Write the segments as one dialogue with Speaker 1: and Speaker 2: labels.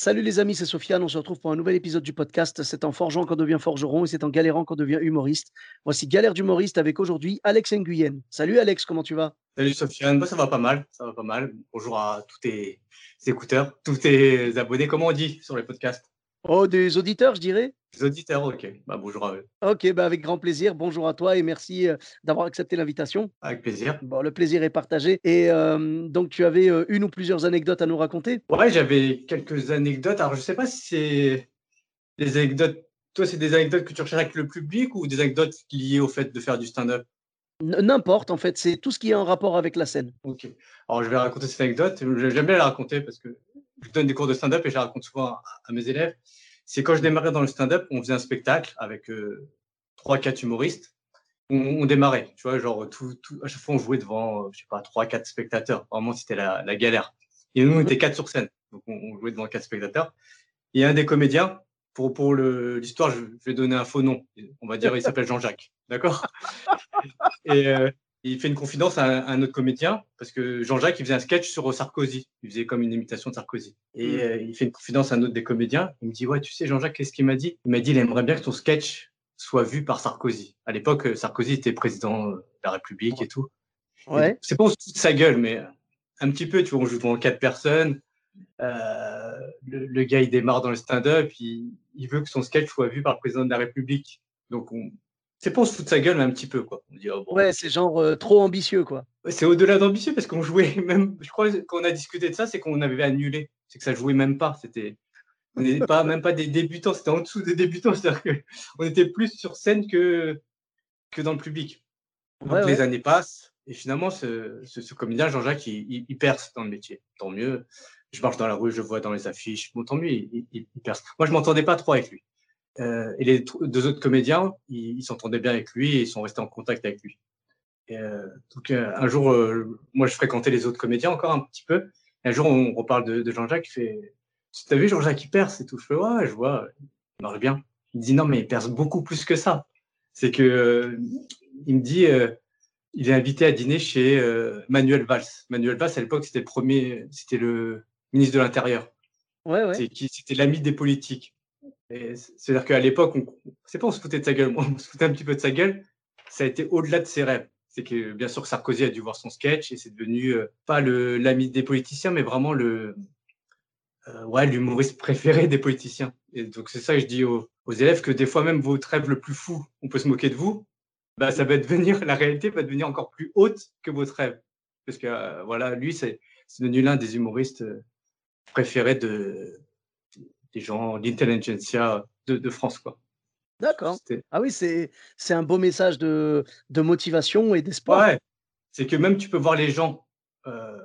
Speaker 1: Salut les amis, c'est Sofiane. On se retrouve pour un nouvel épisode du podcast. C'est en forgeant qu'on devient forgeron et c'est en galérant qu'on devient humoriste. Voici Galère d'humoriste avec aujourd'hui Alex Nguyen. Salut Alex, comment tu vas?
Speaker 2: Salut Sofiane, ça va pas mal, ça va pas mal. Bonjour à tous tes écouteurs, tous tes abonnés, comment on dit sur les podcasts?
Speaker 1: Oh, des auditeurs, je dirais
Speaker 2: Des auditeurs, ok. Bah, bonjour à eux.
Speaker 1: Ok, bah avec grand plaisir. Bonjour à toi et merci euh, d'avoir accepté l'invitation.
Speaker 2: Avec plaisir.
Speaker 1: Bon, le plaisir est partagé. Et euh, donc, tu avais euh, une ou plusieurs anecdotes à nous raconter?
Speaker 2: Ouais, j'avais quelques anecdotes. Alors, je sais pas si c'est des anecdotes. Toi, c'est des anecdotes que tu recherches avec le public ou des anecdotes liées au fait de faire du stand-up?
Speaker 1: N'importe, en fait, c'est tout ce qui est en rapport avec la scène.
Speaker 2: Ok. Alors, je vais raconter cette anecdote. J'aime bien la raconter parce que je donne des cours de stand-up et je raconte souvent à, mes élèves. C'est quand je démarrais dans le stand-up, on faisait un spectacle avec euh, trois, quatre humoristes. On, démarrait, tu vois, genre à chaque fois on jouait devant, euh, je sais pas, trois, quatre spectateurs. Vraiment, c'était la, galère. Et nous, on était quatre sur scène, donc on, jouait devant quatre spectateurs. Et un des comédiens, pour, pour l'histoire, je, vais donner un faux nom. On va dire, il s'appelle Jean-Jacques, d'accord? Euh, il fait une confidence à un, à un autre comédien parce que Jean-Jacques, il faisait un sketch sur Sarkozy. Il faisait comme une imitation de Sarkozy. Et
Speaker 1: Mm.
Speaker 2: euh, il fait une confidence à un autre des comédiens. Il me dit Ouais, tu sais, Jean-Jacques, qu'est-ce qu'il m'a dit? Il m'a dit il aimerait bien que ton sketch soit vu par Sarkozy. À l'époque, euh, Sarkozy était président euh, de la République et tout.
Speaker 1: Ouais.
Speaker 2: C'est pas on se fout de sa gueule, mais un petit peu, tu vois, on joue devant quatre personnes. Euh, le, le gars, il démarre dans le stand-up, il, il veut que son sketch soit vu par le président de la République. Donc, on... c'est pas on se fout de sa gueule, mais un petit peu, quoi. On dit, oh, bon,
Speaker 1: Ouais, c'est genre euh, trop ambitieux, quoi.
Speaker 2: C'est au-delà d'ambitieux parce qu'on jouait même, je crois qu'on a discuté de ça, c'est qu'on avait annulé. C'est que ça jouait même pas. C'était, on n'était pas, même pas des débutants, c'était en dessous des débutants. C'est-à-dire qu'on était plus sur scène que, que dans le public. Donc
Speaker 1: Ouais,
Speaker 2: les
Speaker 1: ouais.
Speaker 2: années passent et finalement, ce, ce, ce comédien, Jean-Jacques, il, il- il perce dans le métier. Tant mieux. Je marche dans la rue, je vois dans les affiches. Bon, tant mieux, il, il- il perce. Moi, je m'entendais pas trop avec lui. Euh, et les deux autres comédiens, ils s'entendaient bien avec lui et ils sont restés en contact avec lui. Et, euh, donc euh, un jour, moi je fréquentais les autres comédiens encore un petit peu. Et un jour, on reparle de, de Jean-Jacques. Il fait Tu as vu Jean-Jacques, il perce et tout? Je fais Ouais, je vois, il marche bien. Il me dit Non, mais il perce beaucoup plus que ça. C'est que, il me dit Il est invité à dîner chez euh, Manuel Valls. Manuel Valls, à l'époque, c'était le premier, c'était le ministre de l'Intérieur.
Speaker 1: Ouais, ouais.
Speaker 2: C'était l'ami des politiques. C'est-à-dire qu'à l'époque, on, c'est pas on se foutait de sa gueule, on se foutait un petit peu de sa gueule. Ça a été au-delà de ses rêves. C'est que bien sûr Sarkozy a dû voir son sketch et c'est devenu euh, pas l'ami des politiciens, mais vraiment le euh, ouais l'humoriste préféré des politiciens. Et donc c'est ça que je dis aux, aux élèves que des fois même votre rêve le plus fou, on peut se moquer de vous. Bah ça va devenir la réalité va devenir encore plus haute que votre rêve. Parce que euh, voilà, lui c'est c'est devenu l'un des humoristes euh, préférés de des gens, l'intelligentsia de, de France, quoi.
Speaker 1: D'accord. Ah oui, c'est c'est un beau message de, de motivation et d'espoir.
Speaker 2: Ouais, c'est que même tu peux voir les gens. Euh...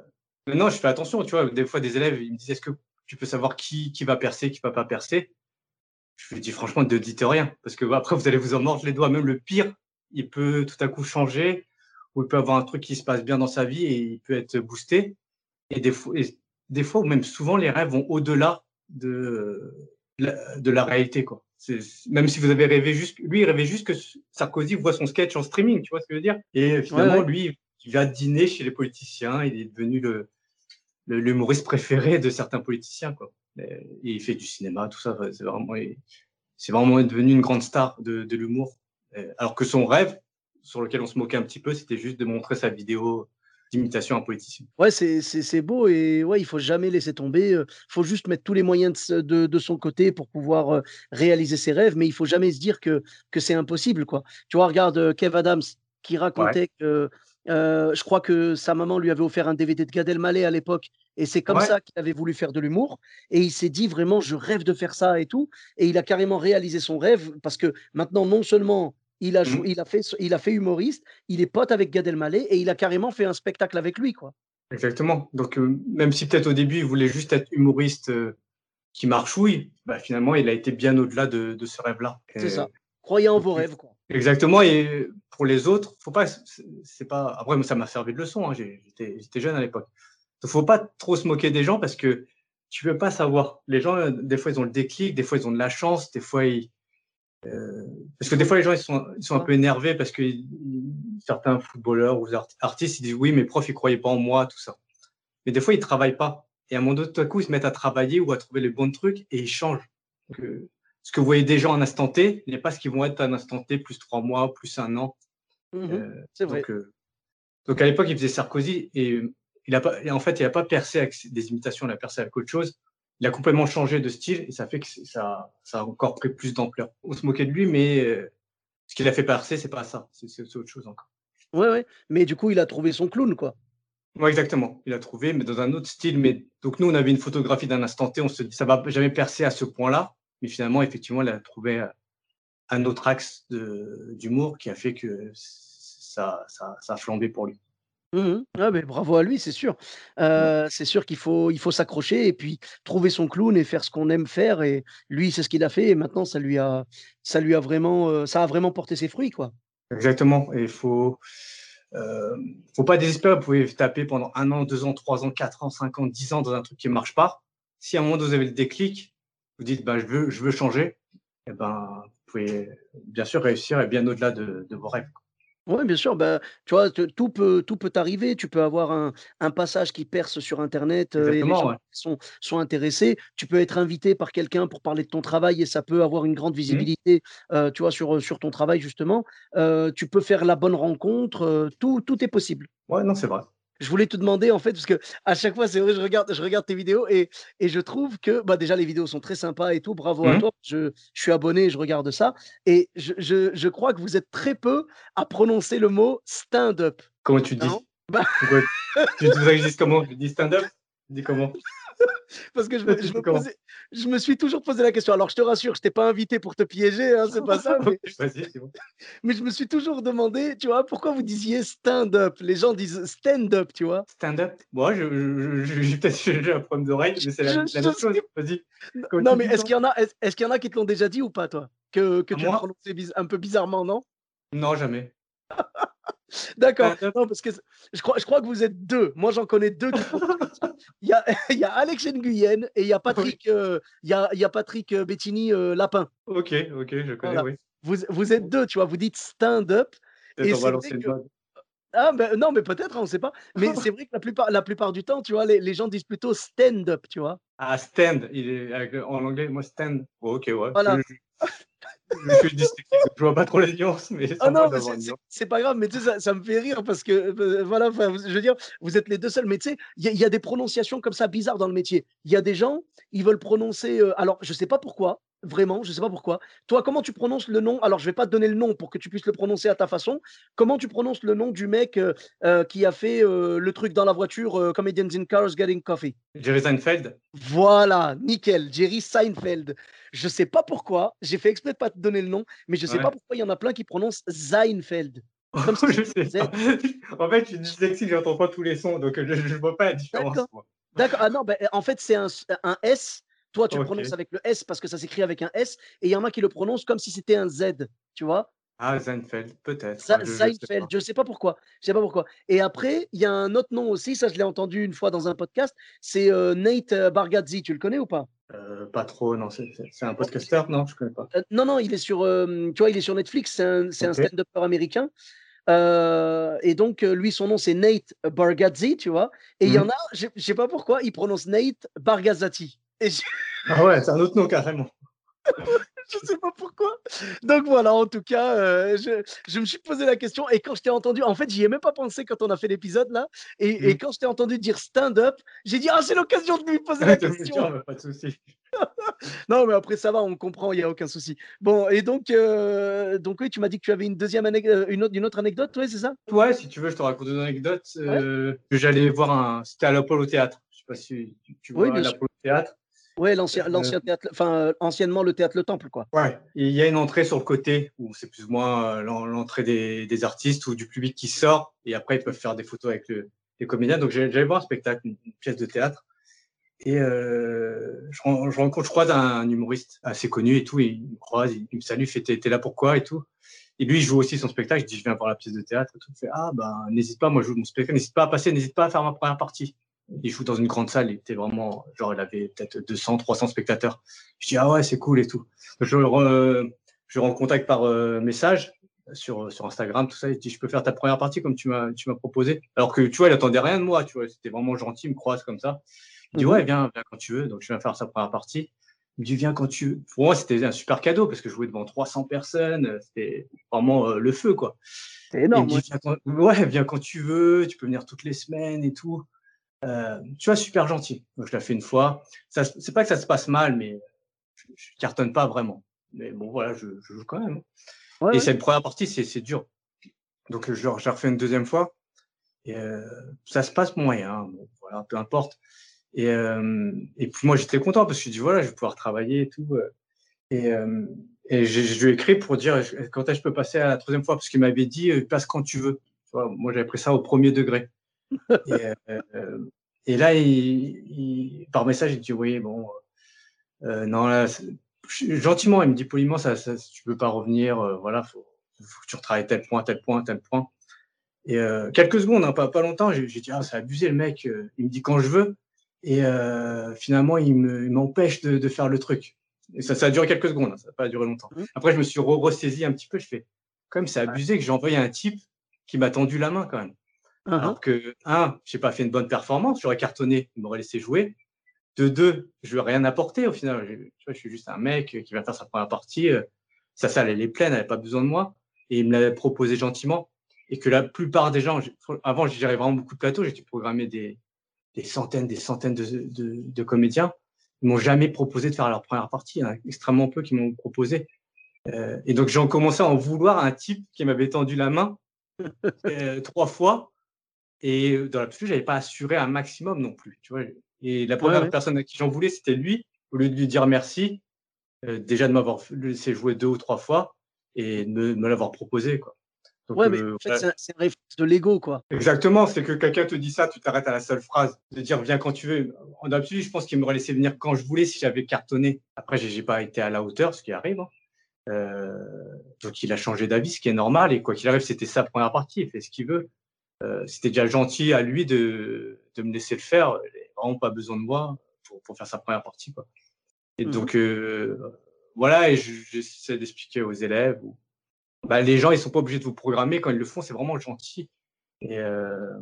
Speaker 2: Maintenant, je fais attention, tu vois, des fois des élèves, ils me disent, est-ce que tu peux savoir qui, qui va percer, qui va pas percer? Je lui dis franchement, ne dites rien, parce que après, vous allez vous en mordre les doigts. Même le pire, il peut tout à coup changer, ou il peut avoir un truc qui se passe bien dans sa vie et il peut être boosté. Et des fois, et des fois ou même souvent, les rêves vont au-delà de, la- de la réalité, quoi. Même si vous avez rêvé juste, lui, il rêvait juste que Sarkozy voit son sketch en streaming, tu vois ce que je veux dire? Et finalement,
Speaker 1: ouais.
Speaker 2: lui, il va dîner chez les politiciens, il est devenu le l'humoriste préféré de certains politiciens, quoi. Et il fait du cinéma, tout ça, c'est vraiment, c'est vraiment devenu une grande star de, de l'humour. Euh, Alors que son rêve, sur lequel on se moquait un petit peu, c'était juste de montrer sa vidéo d'imitation à un politicien.
Speaker 1: Ouais, c'est beau et ouais, il faut jamais laisser tomber. Il faut juste mettre tous les moyens de, de, de son côté pour pouvoir euh, réaliser ses rêves, mais il faut jamais se dire que, que c'est impossible. Quoi. Tu vois, regarde euh, Kev Adams qui racontait que euh, je crois que sa maman lui avait offert un DVD de Gad Elmaleh à l'époque et c'est comme
Speaker 2: Ouais.
Speaker 1: ça qu'il avait voulu faire de l'humour et il s'est dit vraiment je rêve de faire ça et tout et il a carrément réalisé son rêve parce que maintenant non seulement il a, jou-
Speaker 2: Mhm.
Speaker 1: il, a fait, il a fait humoriste, il est pote avec Gad Elmaleh et il a carrément fait un spectacle avec lui. quoi.
Speaker 2: Exactement. Donc, euh, même si peut-être au début, il voulait juste être humoriste euh, qui marchouille, bah, finalement, il a été bien au-delà de, de ce rêve-là.
Speaker 1: C'est ça. Croyez en vos rêves, quoi.
Speaker 2: Exactement. Et pour les autres, faut pas, c'est pas. Après, ça m'a servi de leçon. Hein, J'étais jeune à l'époque. Il faut pas trop se moquer des gens parce que tu peux pas savoir. Les gens, euh, des fois, ils ont le déclic, des fois, ils ont de la chance, des fois, ils, euh, parce que des fois, les gens, ils sont, ils sont un peu énervés parce que certains footballeurs ou artistes, ils disent oui, mes profs, ils croyaient pas en moi, tout ça. Mais des fois, ils travaillent pas. Et à un moment donné, tout à coup, ils se mettent à travailler ou à trouver les bons trucs et ils changent. Euh, ce que vous voyez déjà en instant T n'est pas ce qu'ils vont être en instant T plus trois mois, plus un an.
Speaker 1: Mmh euh, c'est vrai.
Speaker 2: Donc, à l'époque, il faisait Sarkozy et, il a pas, et en fait, il n'a pas percé avec des imitations, il a percé avec autre chose il a complètement changé de style et ça fait que ça, ça a encore pris plus d'ampleur. On se moquait de lui, mais euh, ce qu'il a fait passer, c'est pas ça, c'est autre chose encore.
Speaker 1: Ouais, ouais, mais du coup, il a trouvé son clown, quoi.
Speaker 2: Ouais, exactement. Il a trouvé, mais dans un autre style. Mais donc nous, on avait une photographie d'un instant T. On se dit, ça va jamais percer à ce point-là. Mais finalement, effectivement, il a trouvé euh, un autre axe d'humour qui a fait que ça, ça, ça a flambé pour lui.
Speaker 1: Mmh ah bravo à lui, c'est sûr. Mmh. c'est sûr qu'il faut il faut s'accrocher et puis trouver son clown et faire ce qu'on aime faire et lui, c'est ce qu'il a fait et maintenant ça lui a ça lui a vraiment, ça a vraiment porté ses fruits, quoi.
Speaker 2: Exactement et il faut, faut pas désespérer. Vous pouvez taper pendant un an, deux ans, trois ans, quatre ans, cinq ans, dix ans dans un truc qui marche pas. Si à un moment vous avez le déclic, vous dites: «Bah, je veux je veux changer» et ben, vous pouvez bien sûr réussir et bien au-delà de de vos rêves,
Speaker 1: Oui, bien sûr, bah, tu vois, tout peut tout peut arriver. Tu peux avoir un un passage qui perce sur internet, et les gens sont sont intéressés. Tu peux être invité par quelqu'un pour parler de ton travail et ça peut avoir une grande mmh. visibilité, tu vois, sur, sur ton travail justement. tu peux faire la bonne rencontre, tout tout est possible.
Speaker 2: Ouais, non, c'est vrai
Speaker 1: je voulais te demander en fait, parce que à chaque fois, c'est vrai, je regarde, je regarde tes vidéos et, et je trouve que bah, déjà les vidéos sont très sympas et tout. Bravo à mmh. toi. Je, je, suis abonné, je regarde ça et je, je, je, crois que vous êtes très peu à prononcer le mot stand-up.
Speaker 2: Comment tu dis? Bah Tu dise comment? Je dis stand-up? Dis comment
Speaker 1: Parce que je me, je, me suis toujours posé la question. Alors, je te rassure, je t'ai pas invité pour te piéger, hein, c'est pas ça. Mais... je me suis toujours demandé, tu vois, pourquoi vous disiez stand-up? Les gens disent stand-up, tu vois.
Speaker 2: Stand-up? Moi, je, j'ai peut-être un problème d'oreille, mais c'est la, même chose. Vas-y.
Speaker 1: Non, mais est-ce qu'il y en a, est-ce qu'il y en a qui te l'ont déjà dit ou pas, toi? Que, que tu as prononcé un peu bizarrement, non?
Speaker 2: Non, jamais.
Speaker 1: D'accord. Non, parce que je crois, je crois que vous êtes deux. Moi, j'en connais deux qui il, y a, il y a Alex Nguyen et il y a Patrick, euh, il, y a, il y a Patrick euh, Bettini euh, Lapin.
Speaker 2: Ok, ok, je connais, oui.
Speaker 1: Vous, vous êtes deux, tu vois, vous dites stand-up.
Speaker 2: Et on va lancer que...
Speaker 1: Ah, ben, non, mais peut-être, hein, on ne sait pas. Mais c'est vrai que la plupart, la plupart du temps, tu vois, les, les gens disent plutôt stand-up, tu vois.
Speaker 2: Ah, stand. Il est, en anglais, moi, stand. ok, ouais. Voilà je suis je vois pas trop les nuances, mais
Speaker 1: ah non, c'est pas grave, mais tu sais, ça, ça, me fait rire parce que euh, voilà, je veux dire, vous êtes les deux seuls, mais tu sais, il y, y, a des prononciations comme ça bizarres dans le métier. Il y a des gens, ils veulent prononcer, euh, alors je sais pas pourquoi, Vraiment, je ne sais pas pourquoi. Toi, comment tu prononces le nom? Alors, je ne vais pas te donner le nom pour que tu puisses le prononcer à ta façon. Comment tu prononces le nom du mec euh, euh, qui a fait euh, le truc dans la voiture, Comedians in Cars Getting Coffee?
Speaker 2: Jerry Seinfeld.
Speaker 1: Voilà, nickel, Jerry Seinfeld. Je ne sais pas pourquoi, j'ai fait exprès de ne pas te donner le nom, mais je ne sais pas pourquoi il y en a plein qui prononcent Seinfeld.
Speaker 2: Comme je sais pas. en fait, je suis dyslexique, je n'entends pas tous les sons, donc je ne vois pas la différence.
Speaker 1: D'accord. Ah non, ben, en fait, c'est un, un S toi, tu le prononces avec le S parce que ça s'écrit avec un S, et il y en a qui le prononcent comme si c'était un Z, tu vois?
Speaker 2: Ah, Seinfeld, peut-être.
Speaker 1: Seinfeld, je ne sais pas pourquoi. Je sais pas pourquoi. Et après, il y a un autre nom aussi, ça je l'ai entendu une fois dans un podcast, c'est euh, Nate euh, Bargatze, tu le connais ou pas?
Speaker 2: Euh, Pas trop, non, c'est un podcaster, non, je ne connais pas.
Speaker 1: non, non, il est sur, tu vois, il est sur Netflix, c'est un, un stand-upper américain. et donc, lui, son nom, c'est Nate Bargatze, tu vois. Et il y mmh. en a, je ne sais pas pourquoi, il prononce Nate
Speaker 2: Ah ouais, c'est un autre nom carrément.
Speaker 1: je sais pas pourquoi. Donc voilà, en tout cas, euh, je, je, me suis posé la question et quand je t'ai entendu, en fait, j'y ai même pas pensé quand on a fait l'épisode là. Et, et, mm. quand je t'ai entendu dire stand-up, j'ai dit ah c'est l'occasion de lui poser la question.
Speaker 2: pas de souci.
Speaker 1: non, mais après ça va, on comprend, il y a aucun souci. Bon, et donc, euh, donc oui, tu m'as dit que tu avais une deuxième anecdote, euh, une autre, une autre anecdote, ouais, c'est ça?
Speaker 2: Ouais, si tu veux, je te raconte une anecdote. que J'allais voir un, c'était à l'Apollo Théâtre. Je sais pas si tu, vois oui, l'Apollo Théâtre.
Speaker 1: Ouais, l'ancien, l'ancien théâtre, enfin, euh, anciennement le théâtre Le Temple, quoi.
Speaker 2: Ouais, il y a une entrée sur le côté où c'est plus ou moins euh, l'entrée des, des, artistes ou du public qui sort et après ils peuvent faire des photos avec le, des comédiens. Donc, j'allais voir un spectacle, une, pièce de théâtre. Et je, je, rencontre, je croise un, humoriste assez connu et tout. il me croise, il, me salue, fait T'es là pourquoi et tout. Et lui, il joue aussi son spectacle. Je dis Je viens voir la pièce de théâtre. Et tout. Il fait Ah, ben, n'hésite pas, moi, je joue mon spectacle. N'hésite pas à passer, n'hésite pas à faire ma première partie. Il joue dans une grande salle. Il était vraiment, genre, il avait peut-être 200, 300 spectateurs. Je dis Ah ouais, c'est cool et tout. je, je rends contact par message sur, sur Instagram, tout ça. Il dit, je peux faire ta première partie comme tu m'as, tu m'as proposé. Alors que, tu vois, il attendait rien de moi, tu vois. C'était vraiment gentil, il me croise comme ça. Il dit, mhm. ouais, viens, viens quand tu veux. Donc, je viens faire sa première partie. Il me dit, viens quand tu veux. Pour moi, c'était un super cadeau parce que je jouais devant 300 personnes. C'était vraiment euh, le feu, quoi.
Speaker 1: C'est énorme.
Speaker 2: Il me dit, viens quand... ouais, viens quand tu veux. Tu peux venir toutes les semaines et tout. Euh, tu vois, super gentil. Donc, je l'ai fait une fois. Ça, c'est pas que ça se passe mal, mais je, je cartonne pas vraiment. Mais bon, voilà, je, je joue quand même. et cette première partie, c'est dur. Donc, je, je refais une deuxième fois. Et euh, ça se passe moyen. Bon, voilà, peu importe. Et, euh, et puis, moi, j'étais content parce que je dis, voilà, je vais pouvoir travailler et tout. Euh. Et, euh, et je lui ai écrit pour dire quand est-ce que je peux passer à la troisième fois? Parce qu'il m'avait dit, passe quand tu veux. Tu vois, moi, j'avais pris ça au premier degré. Et, et, là, il, par message, il dit, oui, bon, non, là, gentiment, il me dit poliment, ça, ça tu peux pas revenir, euh, voilà, faut, faut, que tu retravailles tel point, tel point, tel point. Et euh, quelques secondes, hein, pas, pas longtemps, j'ai dit, ah, c'est abusé le mec, euh, il me dit quand je veux, et finalement, il m'empêche de, de, faire le truc. Et ça, ça a duré quelques secondes, hein, ça n'a pas duré longtemps. Mmh. Après, je me suis ressaisi un petit peu, je fais, quand même, c'est abusé que j'ai envoyé un type qui m'a tendu la main quand même. Uh-huh. Alors que, un, j'ai pas fait une bonne performance, j'aurais cartonné, il m'aurait laissé jouer. De deux, je lui ai rien apporté au final. Je, je suis juste un mec qui va faire sa première partie. Euh, sa salle, elle est pleine, elle n'avait pas besoin de moi. Et il me l'avait proposé gentiment. Et que la plupart des gens, avant, je gérais vraiment beaucoup de plateaux, j'étais programmé des, des, centaines, des centaines de, de, de comédiens. Ils m'ont jamais proposé de faire leur première partie. Il y en a extrêmement peu qui m'ont proposé. Euh, et donc, j'ai commencé à en vouloir un type qui m'avait tendu la main euh, trois fois. Et dans l'absolu, je n'avais pas assuré un maximum non plus. Tu vois, et la première personne à qui j'en voulais, c'était lui. Au lieu de lui dire merci, euh, déjà de m'avoir laissé jouer deux ou trois fois et de me, l'avoir proposé. Quoi.
Speaker 1: ouais, mais euh, en fait, c'est un réflexe de l'ego, quoi.
Speaker 2: Exactement, c'est que quelqu'un te dit ça, tu t'arrêtes à la seule phrase, de dire viens quand tu veux. En absolu, je pense qu'il m'aurait laissé venir quand je voulais si j'avais cartonné. Après, j'ai pas été à la hauteur, ce qui arrive. Hein. Euh, donc, il a changé d'avis, ce qui est normal. Et quoi qu'il arrive, c'était sa première partie, il fait ce qu'il veut. Euh, c'était déjà gentil à lui de, de, me laisser le faire. Il n'a vraiment pas besoin de moi pour, pour, faire sa première partie. Quoi. Et mmh donc, euh, voilà, et j'essaie d'expliquer aux élèves. bah, les gens, ils sont pas obligés de vous programmer. Quand ils le font, c'est vraiment gentil. Et euh,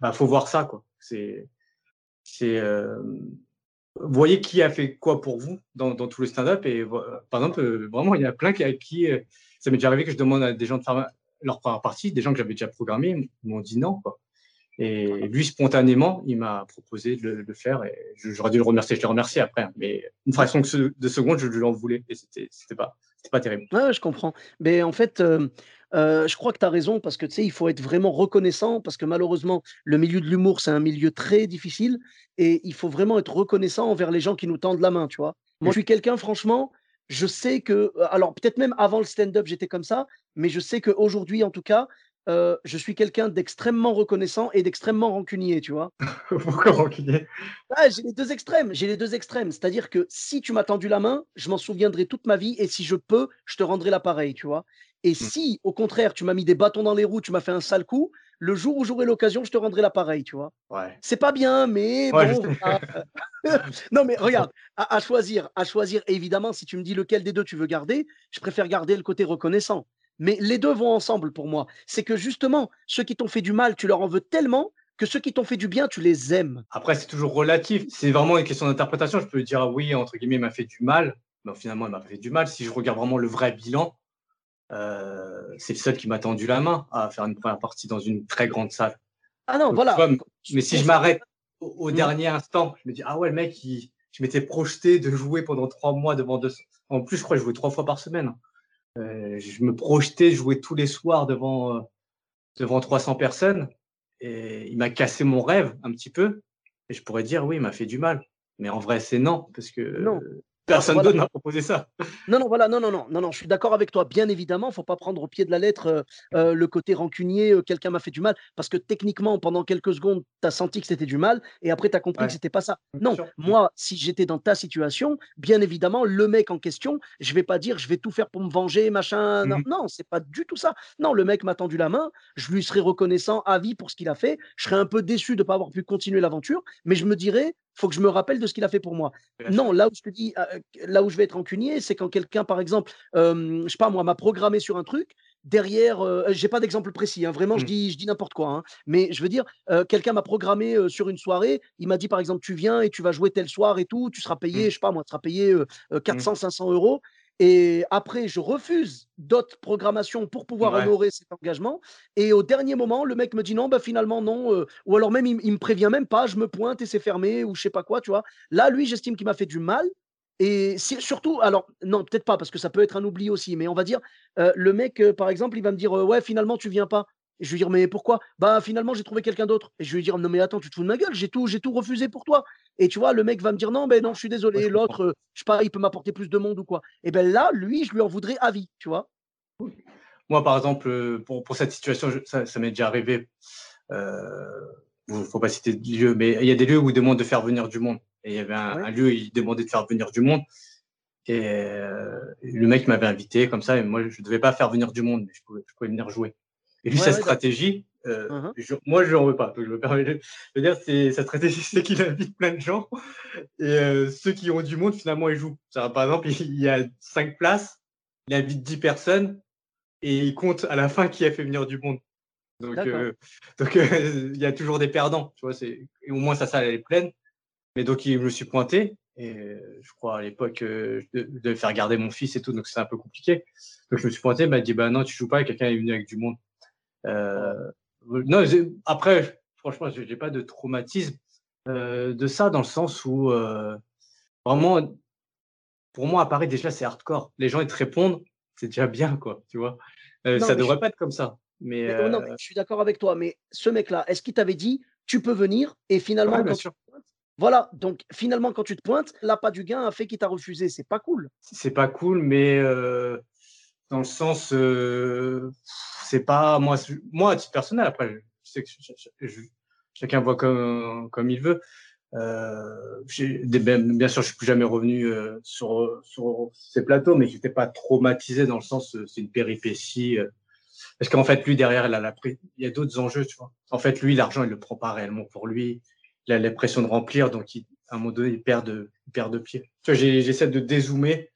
Speaker 2: bah, faut voir ça. Quoi. C'est, c'est, euh, vous voyez qui a fait quoi pour vous dans, dans tout le stand-up. Et par exemple, vraiment, il y a plein qui, qui ça m'est déjà arrivé que je demande à des gens de faire leur première partie, des gens que j'avais déjà programmés m'ont dit non. Quoi. Et lui, spontanément, il m'a proposé de le, faire et j'aurais dû le remercier. Je l'ai remercié après, hein. mais une fraction de seconde, je, lui en voulais et c'était, c'était pas, c'était pas terrible.
Speaker 1: Ouais, je comprends. Mais en fait, euh, euh, je crois que tu as raison parce que tu sais, il faut être vraiment reconnaissant parce que malheureusement, le milieu de l'humour, c'est un milieu très difficile et il faut vraiment être reconnaissant envers les gens qui nous tendent la main, tu vois. Moi, je suis quelqu'un, franchement, je sais que, alors peut-être même avant le stand-up, j'étais comme ça, mais je sais qu'aujourd'hui, en tout cas, euh, je suis quelqu'un d'extrêmement reconnaissant et d'extrêmement rancunier, tu vois.
Speaker 2: Pourquoi rancunier?
Speaker 1: Ah, J'ai les deux extrêmes. J'ai les deux extrêmes. C'est-à-dire que si tu m'as tendu la main, je m'en souviendrai toute ma vie et si je peux, je te rendrai l'appareil, tu vois. Et mmh. si, au contraire, tu m'as mis des bâtons dans les roues, tu m'as fait un sale coup, le jour où j'aurai l'occasion, je te rendrai l'appareil, tu vois.
Speaker 2: Ouais.
Speaker 1: C'est pas bien, mais bon. non, mais regarde, à, à, choisir, à choisir, évidemment, si tu me dis lequel des deux tu veux garder, je préfère garder le côté reconnaissant. Mais les deux vont ensemble pour moi. C'est que justement, ceux qui t'ont fait du mal, tu leur en veux tellement que ceux qui t'ont fait du bien, tu les aimes.
Speaker 2: Après, c'est toujours relatif. C'est vraiment une question d'interprétation. Je peux dire, ah oui, entre guillemets, il m'a fait du mal. Mais finalement, il m'a fait du mal. Si je regarde vraiment le vrai bilan, euh, c'est le seul qui m'a tendu la main à faire une première partie dans une très grande salle.
Speaker 1: Ah non, voilà.
Speaker 2: mais si je m'arrête au, mmh. dernier instant, je me dis, ah ouais, le mec, je m'étais projeté de jouer pendant trois mois devant deux. En plus, je crois que je jouais trois fois par semaine. Euh, je me projetais jouer tous les soirs devant, euh, devant 300 personnes. Et il m'a cassé mon rêve un petit peu. Et je pourrais dire, oui, il m'a fait du mal. Mais en vrai, c'est non. Parce que
Speaker 1: non.
Speaker 2: Personne
Speaker 1: Voilà.
Speaker 2: d'autre m'a proposé ça.
Speaker 1: Non, non, voilà, non, non, non, non, non, je suis d'accord avec toi. Bien évidemment, faut pas prendre au pied de la lettre euh, euh, le côté rancunier, euh, quelqu'un m'a fait du mal, parce que techniquement, pendant quelques secondes, tu as senti que c'était du mal, et après, tu as compris
Speaker 2: Ouais.
Speaker 1: que c'était pas ça. Non, moi, si j'étais dans ta situation, bien évidemment, le mec en question, je vais pas dire, je vais tout faire pour me venger, machin. Non,
Speaker 2: Mhm.
Speaker 1: non, c'est pas du tout ça. Non, le mec m'a tendu la main, je lui serais reconnaissant à vie pour ce qu'il a fait. Je serais un peu déçu de pas avoir pu continuer l'aventure, mais je me dirais, faut que je me rappelle de ce qu'il a fait pour moi.
Speaker 2: Bien sûr.
Speaker 1: Non, là où je te dis, euh, là où je vais être rancunier, c'est quand quelqu'un, par exemple, euh, je sais pas moi, m'a programmé sur un truc. Derrière, euh, j'ai pas d'exemple précis, hein, vraiment, je
Speaker 2: Mm.
Speaker 1: dis, je dis n'importe quoi. hein, mais je veux dire, euh, quelqu'un m'a programmé euh, sur une soirée. Il m'a dit, par exemple, tu viens et tu vas jouer tel soir et tout. Tu seras payé,
Speaker 2: Mm.
Speaker 1: je sais pas moi, tu seras payé euh, euh, 400, 500 euros. Et après, je refuse d'autres programmations pour pouvoir
Speaker 2: Ouais.
Speaker 1: honorer cet engagement. Et au dernier moment, le mec me dit non, bah finalement non. euh, ou alors même, il, il me prévient même pas, je me pointe et c'est fermé ou je sais pas quoi, tu vois. Là, lui, j'estime qu'il m'a fait du mal. Et si- surtout, alors, non, peut-être pas, parce que ça peut être un oubli aussi, mais on va dire, euh, le mec, euh, par exemple, il va me dire, ouais, finalement, tu viens pas. Et je vais dire, mais pourquoi? Bah, finalement, j'ai trouvé quelqu'un d'autre. Et je lui dire, non, mais attends, tu te fous de ma gueule, j'ai tout, j'ai tout refusé pour toi. Et tu vois, le mec va me dire, non, ben non, je suis désolé, l'autre, euh, je sais pas, il peut m'apporter plus de monde ou quoi. Et ben là, lui, je lui en voudrais à vie, tu vois.
Speaker 2: Moi, par exemple, euh, pour, pour cette situation, je- ça, ça m'est déjà arrivé. Euh, il faut pas citer de lieu, mais il y a des lieux où ils demandent de faire venir du monde. Et il y avait un,
Speaker 1: Ouais.
Speaker 2: un lieu où ils demandaient de faire venir du monde. Et euh, le mec m'avait invité comme ça, et moi, je ne devais pas faire venir du monde, mais je pouvais, je pouvais venir jouer. Et lui,
Speaker 1: Ouais,
Speaker 2: sa
Speaker 1: ouais,
Speaker 2: stratégie, euh,
Speaker 1: Mhm.
Speaker 2: je- moi, je ne veux pas. Donc je me permets de de dire, c'est, sa stratégie, c'est qu'il invite plein de gens. Et euh, ceux qui ont du monde, finalement, ils jouent. Ça, par exemple, il y a cinq places, il invite 10 personnes, et il compte à la fin qui a fait venir du monde. Donc, euh, donc euh, il y a toujours des perdants. Tu vois, c'est, au moins, sa salle, elle est pleine. Mais donc, il- me suis pointé. Et je crois à l'époque, je de- je devais faire garder mon fils et tout, donc c'est un peu compliqué. Donc je me suis pointé, il m'a dit bah non, tu joues pas, quelqu'un est venu avec du monde. Euh, non, j'ai- après, franchement, je n'ai pas de traumatisme euh, de ça, dans le sens où euh, vraiment, pour moi, à Paris, déjà, c'est hardcore. Les gens, ils te répondent, c'est déjà bien, quoi, tu vois.
Speaker 1: Non,
Speaker 2: ça devrait
Speaker 1: je-
Speaker 2: pas être comme ça. Mais,
Speaker 1: Mais, non, je suis d'accord avec toi, mais ce mec-là, est-ce qu'il t'avait dit, tu peux venir Et finalement,
Speaker 2: ouais, bien
Speaker 1: quand tu
Speaker 2: sûr.
Speaker 1: te pointes- voilà, donc finalement, quand tu te pointes, l'appât du gain a fait qu'il t'a refusé. C'est pas cool.
Speaker 2: c'est pas cool, mais euh, dans le sens, euh, c'est pas moi, moi à titre personnel. Après, je sais que chacun voit comme comme il veut. Euh, ben, bien sûr, je suis plus jamais revenu euh, sur sur ces plateaux, mais j'étais pas traumatisé dans le sens, euh, c'est une péripétie. euh, parce qu'en fait, lui derrière, il a la il y a d'autres enjeux, tu vois. En fait, lui, l'argent, il le prend pas réellement pour lui. Il a l'impression de remplir, donc il, à un moment donné, il perd de, il perd de pied. Tu vois, j'essaie de dézoomer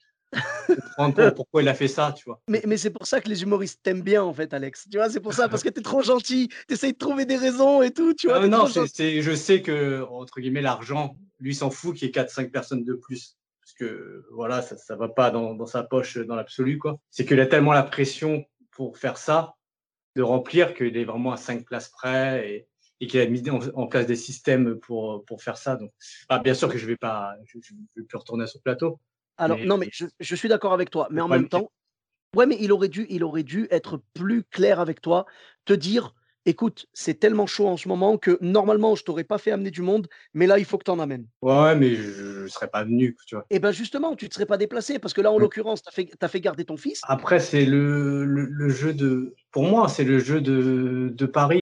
Speaker 2: pour- pourquoi il a fait ça, tu vois.
Speaker 1: Mais, mais c'est pour ça que les humoristes t'aiment bien, en fait, Alex. Tu vois, c'est pour ça, parce que t'es trop gentil. T'essayes de trouver des raisons et tout, tu vois.
Speaker 2: Ah
Speaker 1: t'es
Speaker 2: non, c'est, je sais que, entre guillemets, l'argent, lui s'en fout qu'il y ait 4-5 personnes de plus. Parce que, voilà, ça, ça va pas dans, dans sa poche dans l'absolu, quoi. C'est qu'il a tellement la pression pour faire ça, de remplir, qu'il est vraiment à 5 places près et, et qu'il a mis en, en place des systèmes pour, pour faire ça. Donc, ah, bien sûr que je vais pas, je, je vais plus retourner à ce plateau.
Speaker 1: Alors,
Speaker 2: mais-
Speaker 1: non, mais je, je suis d'accord avec toi. Mais en même temps, ouais, mais il aurait dû, il aurait dû être plus clair avec toi, te dire, écoute, c'est tellement chaud en ce moment que normalement, je t'aurais pas fait amener du monde, mais là, il faut que tu en amènes.
Speaker 2: Ouais, mais je, ne serais pas venu, tu vois.
Speaker 1: Et bien justement, tu ne te serais pas déplacé, parce que là, en l'occurrence, tu as fait, t'as fait garder ton fils.
Speaker 2: Après, c'est le, le, le jeu de. Pour moi, c'est le jeu de, de Paris.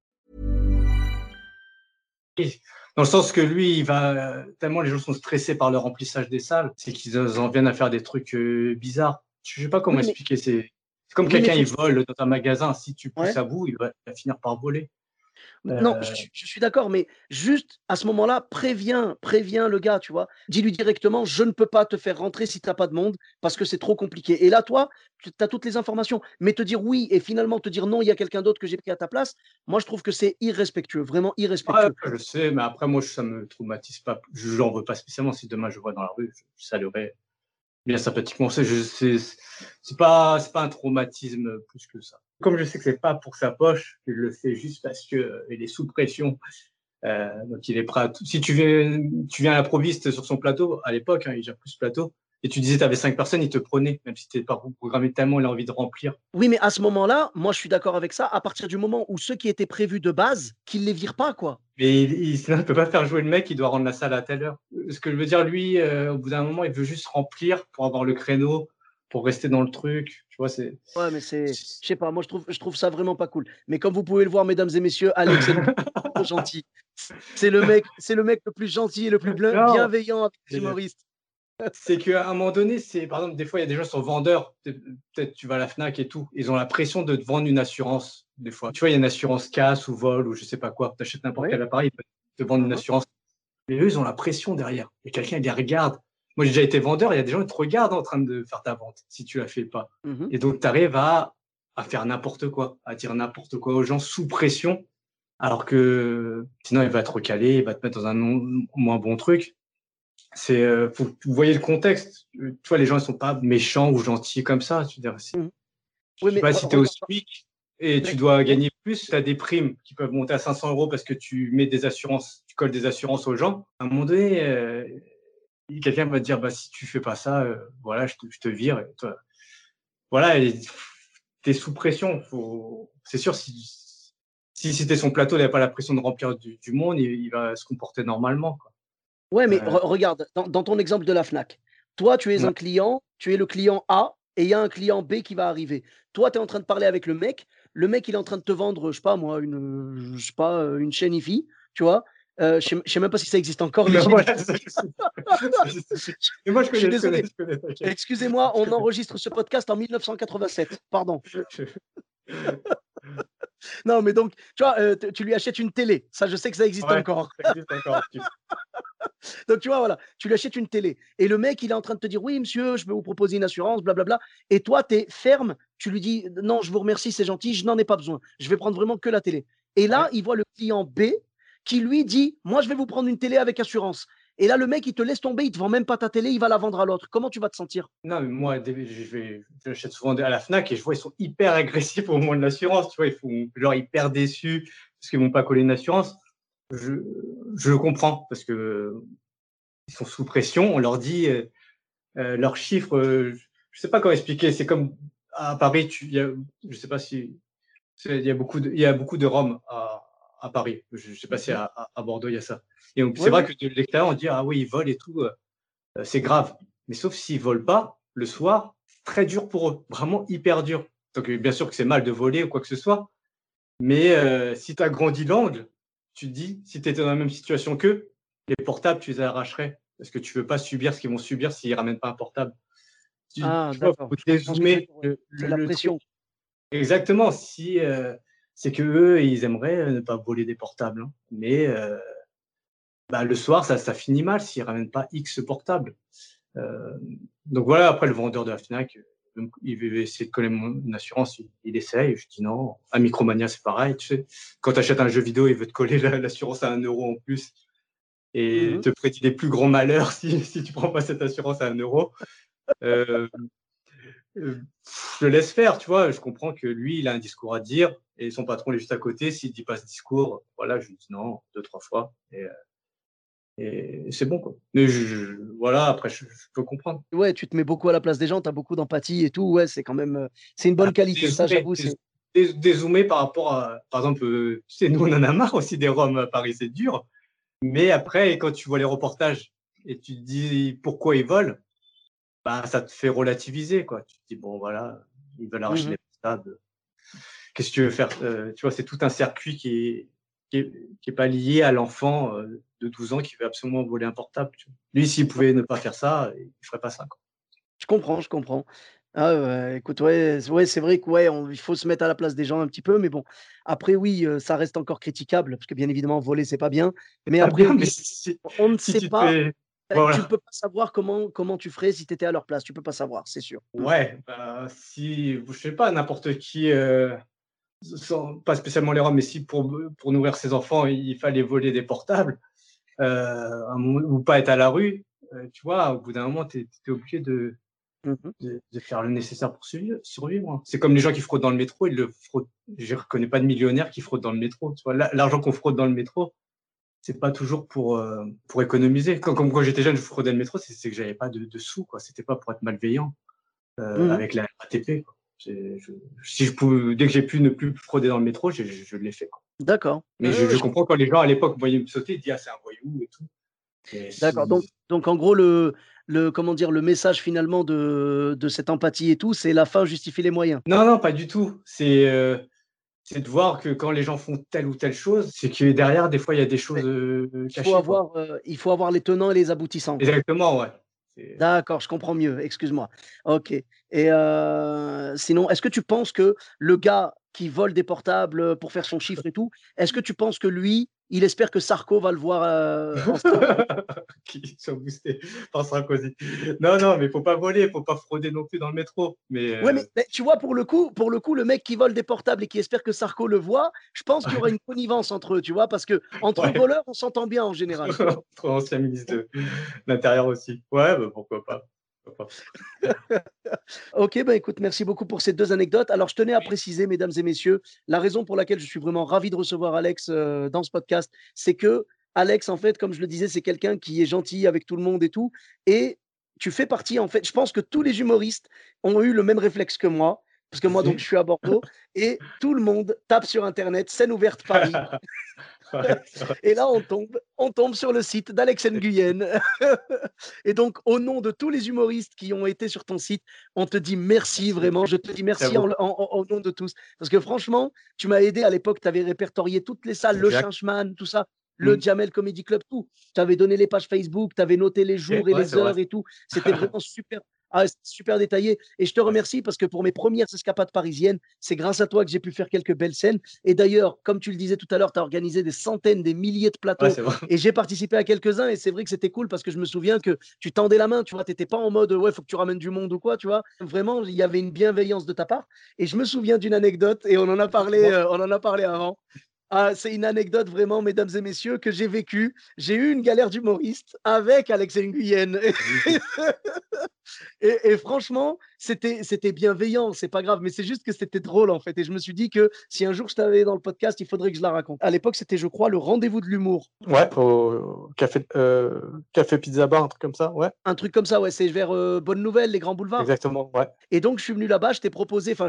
Speaker 2: Dans le sens que lui, il va. Tellement les gens sont stressés par le remplissage des salles, c'est qu'ils en viennent à faire des trucs euh, bizarres. Je sais pas comment
Speaker 1: Oui, mais-
Speaker 2: expliquer. C'est comme
Speaker 1: Oui,
Speaker 2: quelqu'un, il vole dans un magasin. Si tu pousses
Speaker 1: Ouais.
Speaker 2: à bout, il va, il va finir par voler.
Speaker 1: Non,
Speaker 2: Euh,
Speaker 1: je, je suis d'accord, mais juste à ce moment-là, préviens, préviens le gars, tu vois. Dis-lui directement, je ne peux pas te faire rentrer si tu n'as pas de monde parce que c'est trop compliqué. Et là, toi, tu as toutes les informations. Mais te dire oui et finalement te dire non, il y a quelqu'un d'autre que j'ai pris à ta place, moi, je trouve que c'est irrespectueux, vraiment
Speaker 2: ouais,
Speaker 1: irrespectueux.
Speaker 2: je sais, mais après, moi, ça me traumatise pas. Je n'en veux pas spécialement. Si demain je vois dans la rue, je, saluerai bien sympathiquement. C'est pas, c'est pas un traumatisme plus que ça. Comme je sais que c'est pas pour sa poche, je le fais juste parce que euh, il est sous pression. Euh, donc il est prêt à tout. Si tu viens, tu viens à l'improviste sur son plateau, à l'époque, hein, il gère plus ce plateau, et tu disais tu avais cinq personnes, il te prenait, même si tu pas programmé tellement, il a envie de remplir.
Speaker 1: Oui, mais à ce moment-là, moi, je suis d'accord avec ça. À partir du moment où ceux qui étaient prévus de base, qu'ils les virent pas, quoi.
Speaker 2: Mais il, il, il peut pas faire jouer le mec, il doit rendre la salle à telle heure. Ce que je veux dire, lui, euh, au bout d'un moment, il veut juste remplir pour avoir le créneau, pour rester dans le truc. Tu vois, c'est.
Speaker 1: Ouais, mais c'est, je sais pas, moi je trouve, je trouve ça vraiment pas cool. Mais comme vous pouvez le voir, mesdames et messieurs, Alex est le gentil. C'est le mec, c'est le mec le plus gentil et le plus
Speaker 2: Non.
Speaker 1: bienveillant avec les
Speaker 2: C'est le-
Speaker 1: humoristes.
Speaker 2: C'est qu'à un moment donné, c'est par exemple, des fois, il y a des gens qui sont vendeurs. Peut- Peut-être tu vas à la Fnac et tout. Ils ont la pression de te vendre une assurance, des fois. Tu vois, il y a une assurance casse ou vol ou je sais pas quoi. Tu achètes n'importe quel appareil, ils peuvent te vendre une assurance. Mais eux, ils ont la pression derrière. Et quelqu'un, il les regarde. Moi, j'ai déjà été vendeur. Il y a des gens qui te regardent en train de faire ta vente si tu la fais pas.
Speaker 1: Mhm.
Speaker 2: Et donc, tu arrives à, à faire n'importe quoi, à dire n'importe quoi aux gens sous pression, alors que sinon, il va te recaler, il va te mettre dans un non- moins bon truc. C'est, euh, faut que vous voyez le contexte. Euh, Tu vois, les gens, ils sont pas méchants ou gentils comme ça. Tu veux dire, si,
Speaker 1: Mhm.
Speaker 2: je sais pas si tu es au SMIC et tu dois gagner plus, tu as des primes qui peuvent monter à 500 euros parce que tu mets des assurances, tu colles des assurances aux gens. À un moment donné, euh, quelqu'un va te dire, bah, si tu fais pas ça, euh, voilà, je te, je te vire. Et toi, voilà, tu es sous pression. Faut... C'est sûr, si, si c'était son plateau, il n'avait pas la pression de remplir du, du monde, il, il va se comporter normalement. Quoi.
Speaker 1: Ouais, mais
Speaker 2: Euh.
Speaker 1: re- regarde, dans, dans ton exemple de la Fnac, toi, tu es un client, tu es le client A et il y a un client B qui va arriver. Toi, tu es en train de parler avec le mec. Le mec, il est en train de te vendre, je sais pas moi, une, je sais pas, une chaîne IFI, tu vois. Euh, je sais je sais même pas si ça existe encore.
Speaker 2: Mais voilà, Moi, je connais, je connais, connais.
Speaker 1: Excusez-moi, on enregistre ce podcast en 1987. Pardon. Non, mais donc, tu vois, euh, tu lui achètes une télé. Ça, je sais que ça existe
Speaker 2: Ouais.
Speaker 1: encore.
Speaker 2: Ça existe encore. Tu-
Speaker 1: Donc, tu vois, voilà, tu lui achètes une télé. Et le mec, il est en train de te dire, oui, monsieur, je vais vous proposer une assurance, blablabla. Et toi, tu es ferme. Tu lui dis, non, je vous remercie, c'est gentil, je n'en ai pas besoin. Je vais prendre vraiment que la télé. Et là, il voit le client B qui lui dit, moi, je vais vous prendre une télé avec assurance. Et là, le mec, il te laisse tomber, il te vend même pas ta télé, il va la vendre à l'autre. Comment tu vas te sentir?
Speaker 2: Non, mais moi, j'achète souvent à la Fnac et je vois ils sont hyper agressifs au moment de l'assurance. Tu vois, ils font genre hyper déçus parce qu'ils vont pas coller une assurance. Je, je le comprends parce que ils sont sous pression. On leur dit euh, euh, leurs chiffres. euh, je sais pas comment expliquer. C'est comme à Paris. Tu, y je sais pas si il y a beaucoup de, de Roms à, à Paris. Je, je sais pas si à, Bordeaux il y a ça. Et donc, c'est vrai que de l'extérieur on dit ah oui ils volent et tout. euh, euh, c'est grave. Mais sauf s'ils volent pas le soir, c'est très dur pour eux, vraiment hyper dur. Donc euh, bien sûr que c'est mal de voler ou quoi que ce soit, mais euh, si tu as grandi l'angle, tu te dis, si tu étais dans la même situation qu'eux, les portables, tu les arracherais parce que tu veux pas subir ce qu'ils vont subir s'ils ramènent pas un portable. Tu,
Speaker 1: Ah,
Speaker 2: tu vois, faut dézoomer le- le-
Speaker 1: la pression.
Speaker 2: truc. Exactement. Si euh, c'est que eux, ils aimeraient euh, ne pas voler des portables, hein. mais euh, bah, le soir, ça, ça finit mal s'ils ramènent pas X portables. Euh, donc voilà. Après, le vendeur de la Fnac, il veut essayer de coller mon assurance, il, il essaye. Je dis non. À Micromania, c'est pareil. Tu sais, quand tu achètes un jeu vidéo, il veut te coller la- l'assurance à un euro en plus et
Speaker 1: Mhm.
Speaker 2: te prédit les plus grands malheurs si, si tu prends pas cette assurance à un euro. Euh, je le laisse faire, tu vois. Je comprends que lui, il a un discours à dire et son patron est juste à côté. S'il dit pas ce discours, voilà, je lui dis non deux trois fois et, euh, et c'est bon quoi. Mais je, je- voilà, après je, je peux comprendre.
Speaker 1: Ouais, tu te mets beaucoup à la place des gens, tu as beaucoup d'empathie et tout. Ouais, c'est quand même, euh, c'est une bonne
Speaker 2: Ah,
Speaker 1: qualité. Ça, j'avoue,
Speaker 2: dézoomer par rapport à, par exemple, euh, tu sais, nous on en a marre aussi des Roms à Paris, c'est dur. Mais après, quand tu vois les reportages et tu te dis pourquoi ils volent, bah ça te fait relativiser quoi. Tu te dis bon voilà, ils veulent arracher les portables. Qu'est-ce que tu veux faire Euh, Tu vois, c'est tout un circuit qui est, qui est, qui est pas lié à l'enfant euh, de 12 ans qui veut absolument voler un portable. tu vois. Lui, s'il pouvait ne pas faire ça, il ferait pas ça. Quoi.
Speaker 1: Je comprends, je comprends. Ah ouais, écoute, ouais, ouais, c'est vrai qu'il ouais, faut se mettre à la place des gens un petit peu, mais bon. Après, oui, euh, ça reste encore critiquable, parce que bien évidemment, voler, c'est pas bien. Mais après,
Speaker 2: mais si,
Speaker 1: on ne
Speaker 2: si
Speaker 1: sait pas.
Speaker 2: fais- Voilà.
Speaker 1: Tu peux pas savoir comment, comment tu ferais si tu étais à leur place. Tu peux pas savoir, c'est sûr.
Speaker 2: Ouais, bah, si, je sais pas, n'importe qui, euh, sans- pas spécialement les Roms, mais si pour, pour nourrir ses enfants, il fallait voler des portables, euh, ou pas être à la rue, euh, tu vois, au bout d'un moment, tu es, obligé de,
Speaker 1: Mhm.
Speaker 2: de, de faire le nécessaire pour survivre. hein. C'est comme les gens qui fraudent dans le métro, ils le fraudent. Je reconnais pas de millionnaires qui fraudent dans le métro. Tu vois, La- l'argent qu'on fraude dans le métro, c'est pas toujours pour, euh, pour économiser. Quand, comme quand j'étais jeune, je fraudais le métro, c'est que j'avais pas de, de sous, quoi. C'était pas pour être malveillant euh,
Speaker 1: Mhm.
Speaker 2: avec la RATP. Quoi. J'ai- je- si je pouvais, dès que j'ai pu ne plus frauder dans le métro, je, je, je l'ai fait.
Speaker 1: D'accord.
Speaker 2: Mais
Speaker 1: Ouais,
Speaker 2: je, comprends quand les gens à l'époque voyaient me sauter, ils disaient ah, c'est un voyou et tout.
Speaker 1: D'accord. Donc, donc, en gros, le, le, comment dire, le message finalement de, de cette empathie et tout, c'est la fin justifie les moyens.
Speaker 2: Non, non, pas du tout. C'est euh, c'est de voir que quand les gens font telle ou telle chose, c'est que derrière, des fois, il y a des choses euh,
Speaker 1: Il
Speaker 2: cachées.
Speaker 1: faut,
Speaker 2: quoi.
Speaker 1: avoir, euh, il faut avoir les tenants et les aboutissants.
Speaker 2: Exactement, ouais.
Speaker 1: D'accord, je comprends mieux, excuse-moi. Ok. Et euh, sinon, est-ce que tu penses que le gars qui vole des portables pour faire son chiffre et tout, est-ce que tu penses que lui, il espère que Sarko va le voir euh,
Speaker 2: qui sont boostés par Sarkozy. Non, non, mais faut pas voler, faut pas frauder non plus dans le métro. Mais, euh,
Speaker 1: Ouais, mais, mais tu vois, pour le coup, pour le coup, le mec qui vole des portables et qui espère que Sarko le voit, je pense qu'il y aura une connivence entre eux, tu vois, parce que entre
Speaker 2: Ouais.
Speaker 1: voleurs, on s'entend bien en général.
Speaker 2: Trop ancien ministre de l'Intérieur aussi. Ouais, bah, pourquoi pas.
Speaker 1: Ok, bah écoute, merci beaucoup pour ces deux anecdotes. Alors, je tenais à préciser, mesdames et messieurs, la raison pour laquelle je suis vraiment ravi de recevoir Alex euh, dans ce podcast, c'est que Alex, en fait, comme je le disais, c'est quelqu'un qui est gentil avec tout le monde et tout. Et tu fais partie, en fait, je pense que tous les humoristes ont eu le même réflexe que moi, parce que moi, donc, je suis à Bordeaux, et tout le monde tape sur Internet, scène ouverte Paris.
Speaker 2: Ouais.
Speaker 1: Et là, on tombe, on tombe sur le site d'Alex Nguyen. et donc, au nom de tous les humoristes qui ont été sur ton site, on te dit merci vraiment. Je te dis merci en,
Speaker 2: vous.
Speaker 1: en- en- au nom de tous. Parce que franchement, tu m'as aidé à l'époque. Tu avais répertorié toutes les salles, le. Changeman, tout ça. Le
Speaker 2: Mm.
Speaker 1: Jamel Comedy Club, tout. Tu avais donné les pages Facebook, tu avais noté les jours et
Speaker 2: ouais,
Speaker 1: les
Speaker 2: vrai.
Speaker 1: heures et tout. C'était vraiment super. Ah, super détaillé. Et je te remercie parce que pour mes premières escapades parisiennes, c'est grâce à toi que j'ai pu faire quelques belles scènes. Et d'ailleurs, comme tu le disais tout à l'heure, tu as organisé des centaines, des milliers de plateaux.
Speaker 2: Ouais.
Speaker 1: Et j'ai participé à quelques-uns et c'est vrai que c'était cool parce que je me souviens que tu tendais la main, tu vois, t'étais pas en mode ouais, faut que tu ramènes du monde ou quoi, tu vois. Vraiment, il y avait une bienveillance de ta part. Et je me souviens d'une anecdote et on en a parlé, euh, on en a parlé avant. Ah, c'est une anecdote vraiment, mesdames et messieurs, que j'ai vécue. J'ai eu une galère d'humoriste avec Alex Nguyen. Et, et franchement, c'était c'était bienveillant, c'est pas grave, mais c'est juste que c'était drôle en fait. Et je me suis dit que si un jour je t'avais dans le podcast, il faudrait que je la raconte. À l'époque, c'était, je crois, le rendez-vous de l'humour.
Speaker 3: Ouais, au café, euh, café Pizza Bar, un truc comme ça, ouais,
Speaker 1: Un truc comme ça, ouais, c'est vers euh, Bonne Nouvelle, les grands boulevards.
Speaker 3: exactement, ouais.
Speaker 1: Et donc, je suis venu là-bas, je t'ai proposé, enfin,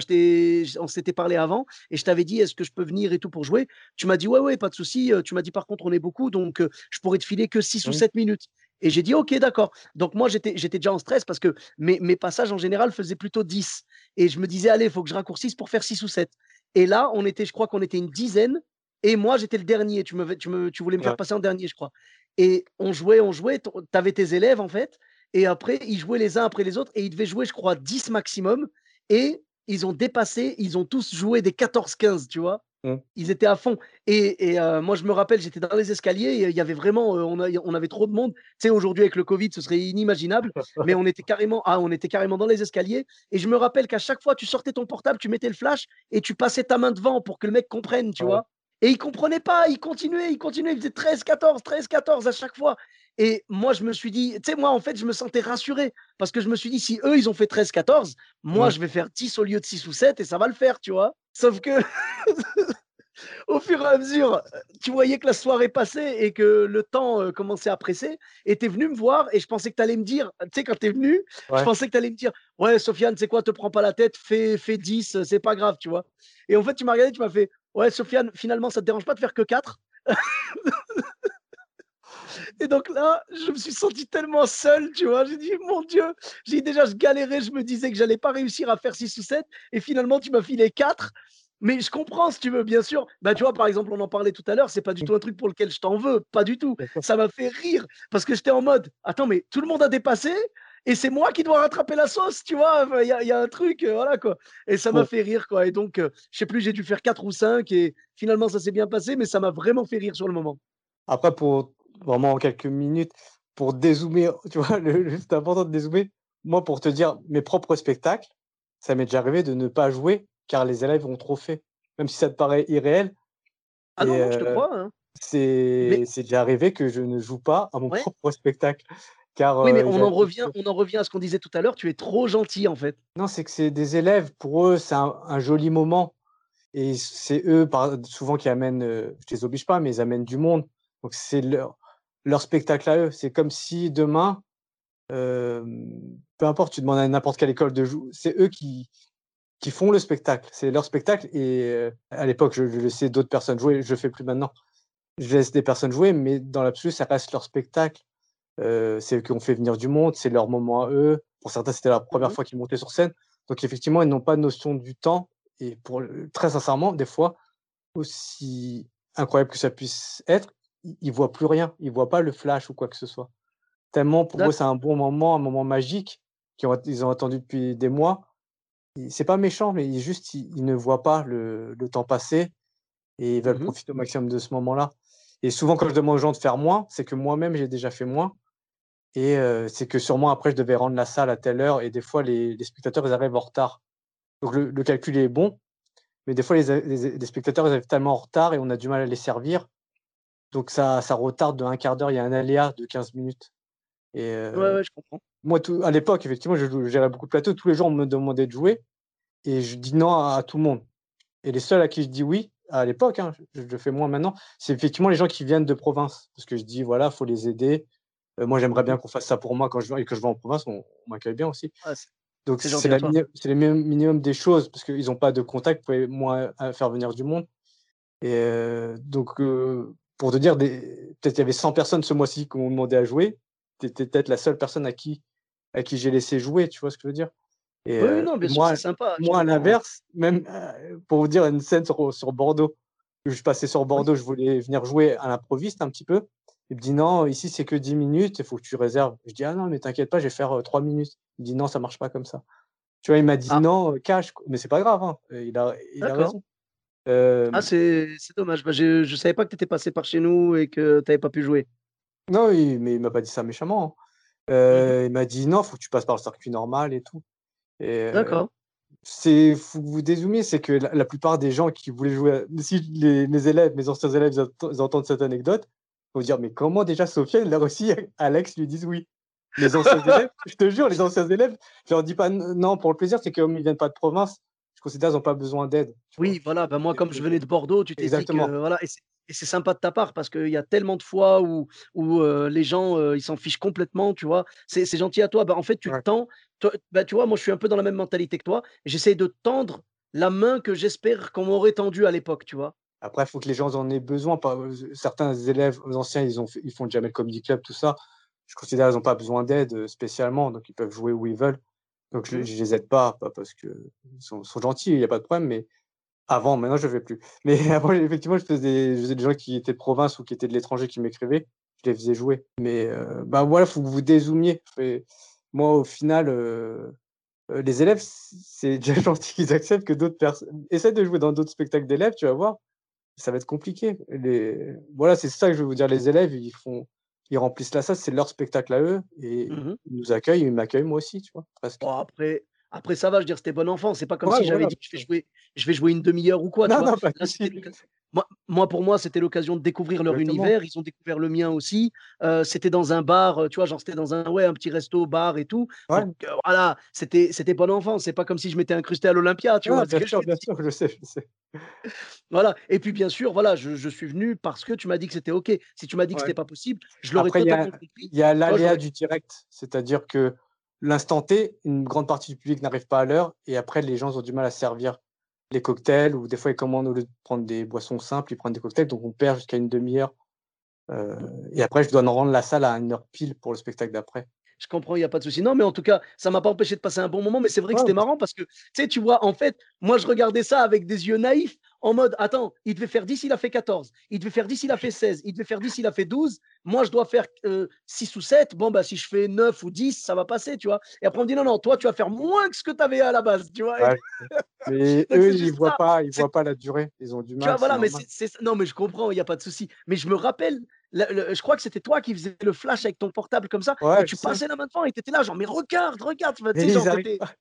Speaker 1: on s'était parlé avant, et je t'avais dit, est-ce que je peux venir et tout pour jouer? Tu m'as dit, ouais, ouais, pas de souci. Euh, Tu m'as dit, par contre, on est beaucoup, donc euh, je pourrais te filer que 6 ou
Speaker 3: Mhm.
Speaker 1: 7 minutes. Et j'ai dit, ok, d'accord. Donc, moi, j'étais déjà en stress parce que mes, mes passages, en général, faisaient plutôt 10. Et je me disais, allez, il faut que je raccourcisse pour faire 6 ou 7. Et là, on était, je crois qu'on était une dizaine, et moi, j'étais le dernier. Tu, me, tu, me, tu voulais me faire passer en dernier, je crois. Et on jouait, on jouait, tu avais tes élèves, en fait, et après, ils jouaient les uns après les autres, et ils devaient jouer, je crois, 10 maximum. Et ils ont dépassé, ils ont tous joué des 14-15, tu vois.
Speaker 3: Mm.
Speaker 1: Ils étaient à fond. Et, et, euh, moi, je me rappelle, j'étais dans les escaliers, il y avait vraiment, euh, on, a- on avait trop de monde. Tu sais, aujourd'hui, avec le Covid, ce serait inimaginable, mais on était carrément, ah, on était carrément dans les escaliers. Et je me rappelle qu'à chaque fois, tu sortais ton portable, tu mettais le flash, et tu passais ta main devant pour que le mec comprenne, tu
Speaker 3: Ouais.
Speaker 1: vois? Et il comprenait pas, il continuait, il continuait, il faisait 13, 14, 13, 14 à chaque fois. Et moi, je me suis dit, tu sais, moi, en fait, je me sentais rassuré parce que je me suis dit, si eux, ils ont fait 13, 14, moi,
Speaker 3: Ouais.
Speaker 1: je vais faire 10 au lieu de 6 ou 7 et ça va le faire, tu vois. Sauf que, au fur et à mesure, tu voyais que la soirée passait et que le temps euh, commençait à presser et tu es venu me voir et je pensais que tu allais me dire, tu sais, quand tu es venu, je pensais que tu allais me dire, ouais, Sofiane, c'est quoi, te prends pas la tête, fais, fais 10, euh, c'est pas grave, tu vois. Et en fait, tu m'as regardé, tu m'as fait, ouais, Sofiane, finalement, ça te dérange pas de faire que 4 Et donc là, je me suis senti tellement seul, tu vois. J'ai dit, mon Dieu, j'ai déjà, je galérais, je me disais que j'allais pas réussir à faire 6 ou 7. Et finalement, tu m'as filé 4. Mais je comprends si tu veux, bien sûr. Bah, tu vois, par exemple, on en parlait tout à l'heure, c'est pas du tout un truc pour lequel je t'en veux, pas du tout. Ça m'a fait rire parce que j'étais en mode, attends, mais tout le monde a dépassé et c'est moi qui dois rattraper la sauce, tu vois. Il y, a un truc, euh, voilà quoi. Et ça m'a fait rire, quoi. Et donc, euh, je sais plus, j'ai dû faire 4 ou 5 et finalement, ça s'est bien passé, mais ça m'a vraiment fait rire sur le moment.
Speaker 2: Après, pour vraiment quelques minutes, pour dézoomer, tu vois, c'est important de dézoomer. Moi, pour te dire, mes propres spectacles, ça m'est déjà arrivé de ne pas jouer car les élèves ont trop fait. Même si ça te paraît irréel.
Speaker 1: Ah non, je te crois. Hein.
Speaker 2: C'est déjà arrivé que je ne joue pas à mon propre spectacle. Car,
Speaker 1: oui, mais on en, revient, on en revient à ce qu'on disait tout à l'heure, tu es trop gentil en fait.
Speaker 2: Non, c'est que c'est des élèves, pour eux, c'est un, joli moment. Et c'est eux, souvent, qui amènent, je je les oblige pas, mais ils amènent du monde. Donc c'est leur, leur spectacle à eux. C'est comme si demain, peu importe, tu demandes à n'importe quelle école de jouer, c'est eux qui, qui font le spectacle. C'est leur spectacle. Et à l'époque, je, laissais d'autres personnes jouer, je ne fais plus maintenant. Je laisse des personnes jouer, mais dans l'absolu, ça reste leur spectacle c'est eux qui ont fait venir du monde, c'est leur moment à eux. Pour certains, c'était la première mmh fois qu'ils montaient sur scène. Donc effectivement, ils n'ont pas de notion du temps. Et pour très sincèrement, des fois, aussi incroyable que ça puisse être, ils ne voient plus rien. Ils ne voient pas le flash ou quoi que ce soit. Tellement pour eux, c'est un bon moment, un moment magique qu'ils ont, ils ont attendu depuis des mois. C'est pas méchant, mais ils, juste, ils, ne voient pas le, temps passer et ils veulent mmh profiter au maximum de ce moment-là. Et souvent, quand je demande aux gens de faire moins, c'est que moi-même, j'ai déjà fait moins. Et c'est que sûrement après, je devais rendre la salle à telle heure et des fois, les, spectateurs, ils arrivent en retard. Donc le, calcul est bon, mais des fois, les, spectateurs, ils arrivent tellement en retard et on a du mal à les servir. Donc ça, ça retarde de un quart d'heure, il y a un aléa de 15 minutes.
Speaker 1: Et, ouais, ouais, je comprends.
Speaker 2: Moi, tout, à l'époque, effectivement, je, gérais beaucoup de plateaux. Tous les jours, on me demandait de jouer et je dis non à, tout le monde. Et les seuls à qui je dis oui, à l'époque, hein, je, je, fais moins maintenant, c'est effectivement les gens qui viennent de province. Parce que je dis, voilà, il faut les aider moi, j'aimerais bien qu'on fasse ça pour moi quand je, et que je vais en province, on, m'accueille bien aussi. Donc, c'est le minimum des choses parce qu'ils n'ont pas de contact pour moi faire venir du monde. Et donc, pour te dire, peut-être il y avait 100 personnes ce mois-ci qui m'ont demandé à jouer. Tu étais peut-être la seule personne à qui, à qui j'ai laissé jouer, tu vois ce que je veux dire?
Speaker 1: Et, Oui, non, bien sûr, c'est sympa.
Speaker 2: Moi, à l'inverse, même pour vous dire une scène sur, sur Bordeaux, je passais sur Bordeaux, je voulais venir jouer à l'improviste un petit peu. Il me dit non, ici c'est que 10 minutes, il faut que tu réserves. Je dis ah non, mais t'inquiète pas, je vais faire 3 minutes. Il dit non, ça marche pas comme ça. Tu vois, il m'a dit ah. non, cash, mais c'est pas grave, hein. il, a, il a raison.
Speaker 1: Ah, c'est dommage. Bah, je ne savais pas que tu étais passé par chez nous et que tu n'avais pas pu jouer.
Speaker 2: Non, il, mais il m'a pas dit ça méchamment. Hein. Mmh il m'a dit non, faut que tu passes par le circuit normal et tout.
Speaker 1: D'accord.
Speaker 2: C'est faut que vous dézoomiez, c'est que la, plupart des gens qui voulaient jouer, si les, mes élèves, mes anciens élèves, ils entendent cette anecdote, faut dire, mais comment déjà Sophia, elle l'a réussi Alex lui dise oui Les anciens élèves, je te jure, les anciens élèves, je leur dis pas non pour le plaisir, c'est qu'ils ne viennent pas de province, je considère qu'ils n'ont pas besoin d'aide.
Speaker 1: Oui, voilà, ben moi, comme je venais de Bordeaux, tu t'es dit que, voilà, et c'est sympa de ta part parce qu'il y a tellement de fois où, où les gens ils s'en fichent complètement, tu vois. C'est gentil à toi. Bah, en fait, tu tends. bah, tu vois, moi, je suis un peu dans la même mentalité que toi. J'essaie de tendre la main que j'espère qu'on m'aurait tendue à l'époque, tu vois.
Speaker 2: Après, il faut que les gens en aient besoin. Certains élèves anciens, ils, ont ils font jamais le comedy club, tout ça. Je considère qu'ils n'ont pas besoin d'aide spécialement, donc ils peuvent jouer où ils veulent. Donc je ne mmh. les aide pas, pas parce qu'ils sont, sont, gentils, il n'y a pas de problème, mais avant, maintenant je ne fais plus. Mais avant, effectivement, je faisais, des, des gens qui étaient de province ou qui étaient de l'étranger qui m'écrivaient, je les faisais jouer. Mais euh, bah voilà, il faut que vous dézoomiez. Moi, au final, euh, les élèves, c'est déjà gentil qu'ils acceptent que d'autres personnes. Essaie de jouer dans d'autres spectacles d'élèves, tu vas voir ça va être compliqué. Les... Voilà, c'est ça que je veux vous dire. Les élèves, ils font, ils remplissent la salle, c'est leur spectacle à eux, et mmh ils nous accueillent, ils m'accueillent moi aussi, tu vois.
Speaker 1: Après, après, ça va, je veux dire, c'était bon enfant. C'est pas comme si j'avais dit que je vais jouer, je vais jouer une demi-heure ou quoi.
Speaker 2: Non, non, pas
Speaker 1: moi, pour moi, c'était l'occasion de découvrir leur univers. Ils ont découvert le mien aussi. Euh, c'était dans un bar, tu vois, genre c'était dans un ouais, un petit resto, bar et tout. Donc, euh, voilà, c'était c'était bon enfant. C'est pas comme si je m'étais incrusté à l'Olympia, tu vois.
Speaker 2: Bien sûr, bien sûr, je sais, je sais.
Speaker 1: voilà. Et puis bien sûr, voilà, je, suis venu parce que tu m'as dit que c'était ok. Si tu m'as dit que c'était pas possible, je l'aurais totalement
Speaker 2: compris. Il y a l'aléa du direct, c'est-à-dire que l'instant T, une grande partie du public n'arrive pas à l'heure et après les gens ont du mal à servir les cocktails ou des fois ils commandent au lieu de prendre des boissons simples, ils prennent des cocktails, donc on perd jusqu'à une demi-heure. Euh, et après, je dois en rendre la salle à une heure pile pour le spectacle d'après.
Speaker 1: Je comprends, il n'y a pas de souci. Non, mais en tout cas, ça m'a pas empêché de passer un bon moment. Mais c'est vrai que c'était marrant parce que, tu sais, tu vois, en fait, moi, je regardais ça avec des yeux naïfs en mode, attends, il devait faire 10, il a fait 14. Il devait faire 10, il a fait 16. Il devait faire 10, il a fait 12. Moi, je dois faire 6 ou 7. Bon, bah, si je fais 9 ou 10, ça va passer, tu vois. Et après, on me dit, non, non, toi, tu vas faire moins que ce que tu avais à la base, tu vois.
Speaker 2: mais eux, ils ne voient, pas, ils voient pas la durée. Ils ont du mal.
Speaker 1: Tu vois, voilà, mais c'est, non, mais je comprends, il n'y a pas de souci. Mais je me rappelle, je crois que c'était toi qui faisais le flash avec ton portable comme ça. et tu passais là maintenant et tu étais là, genre, mais regarde, regarde.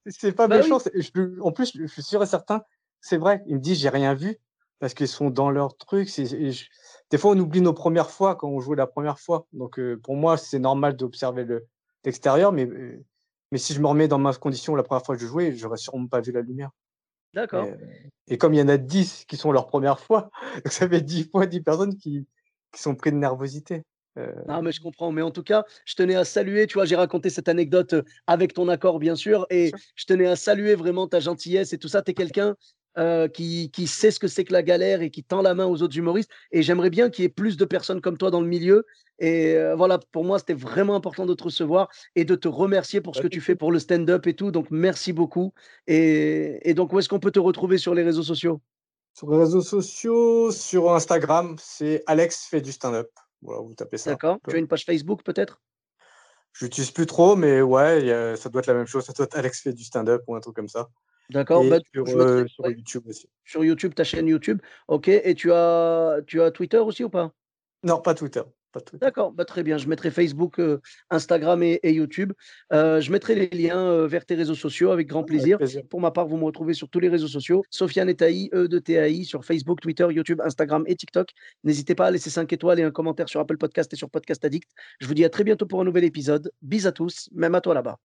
Speaker 2: C'est pas bah méchant. en plus, je suis sûr et certain, c'est vrai. Ils me disent, j'ai rien vu parce qu'ils sont dans leur truc. Des fois, on oublie nos premières fois quand on joue la première fois. Donc, pour moi, c'est normal d'observer l'extérieur, mais, mais si je me remets dans ma condition la première fois que je jouais, j'aurais sûrement pas vu la lumière.
Speaker 1: D'accord.
Speaker 2: Et, comme il y en a 10 qui sont leur première fois, ça fait 10 fois 10 personnes qui, qui sont pris de nervosité.
Speaker 1: Non, mais je comprends. Mais en tout cas, je tenais à saluer, tu vois, j'ai raconté cette anecdote avec ton accord, bien sûr, et je tenais à saluer vraiment ta gentillesse et tout ça. Tu es quelqu'un qui, qui, sait ce que c'est que la galère et qui tend la main aux autres humoristes. Et j'aimerais bien qu'il y ait plus de personnes comme toi dans le milieu. Et voilà, pour moi, c'était vraiment important de te recevoir et de te remercier pour ce que tu fais pour le stand-up et tout. Donc, merci beaucoup. Et, et donc, où est-ce qu'on peut te retrouver sur les réseaux sociaux?
Speaker 2: Sur les réseaux sociaux, sur Instagram, c'est Alex fait du stand-up. Voilà, vous tapez ça.
Speaker 1: D'accord. Tu as une page Facebook peut-être?
Speaker 2: Je n'utilise plus trop, mais ouais, ça doit être la même chose. Ça doit être Alex fait du stand-up ou un truc comme ça.
Speaker 1: D'accord. Bah,
Speaker 2: sur, sur YouTube aussi.
Speaker 1: Sur YouTube, ta chaîne YouTube. Ok. Et tu as, tu as Twitter aussi ou pas?
Speaker 2: Non, pas Twitter.
Speaker 1: D'accord, bah, très bien. Je mettrai Facebook, euh, Instagram et, YouTube. Euh, je mettrai les liens euh, vers tes réseaux sociaux avec grand plaisir. Pour ma part, vous me retrouvez sur tous les réseaux sociaux. Sofiane Etaï, E de TAI, sur Facebook, Twitter, YouTube, Instagram et TikTok. N'hésitez pas à laisser 5 étoiles et un commentaire sur Apple Podcast et sur Podcast Addict. Je vous dis à très bientôt pour un nouvel épisode. Bis à tous, même à toi là-bas.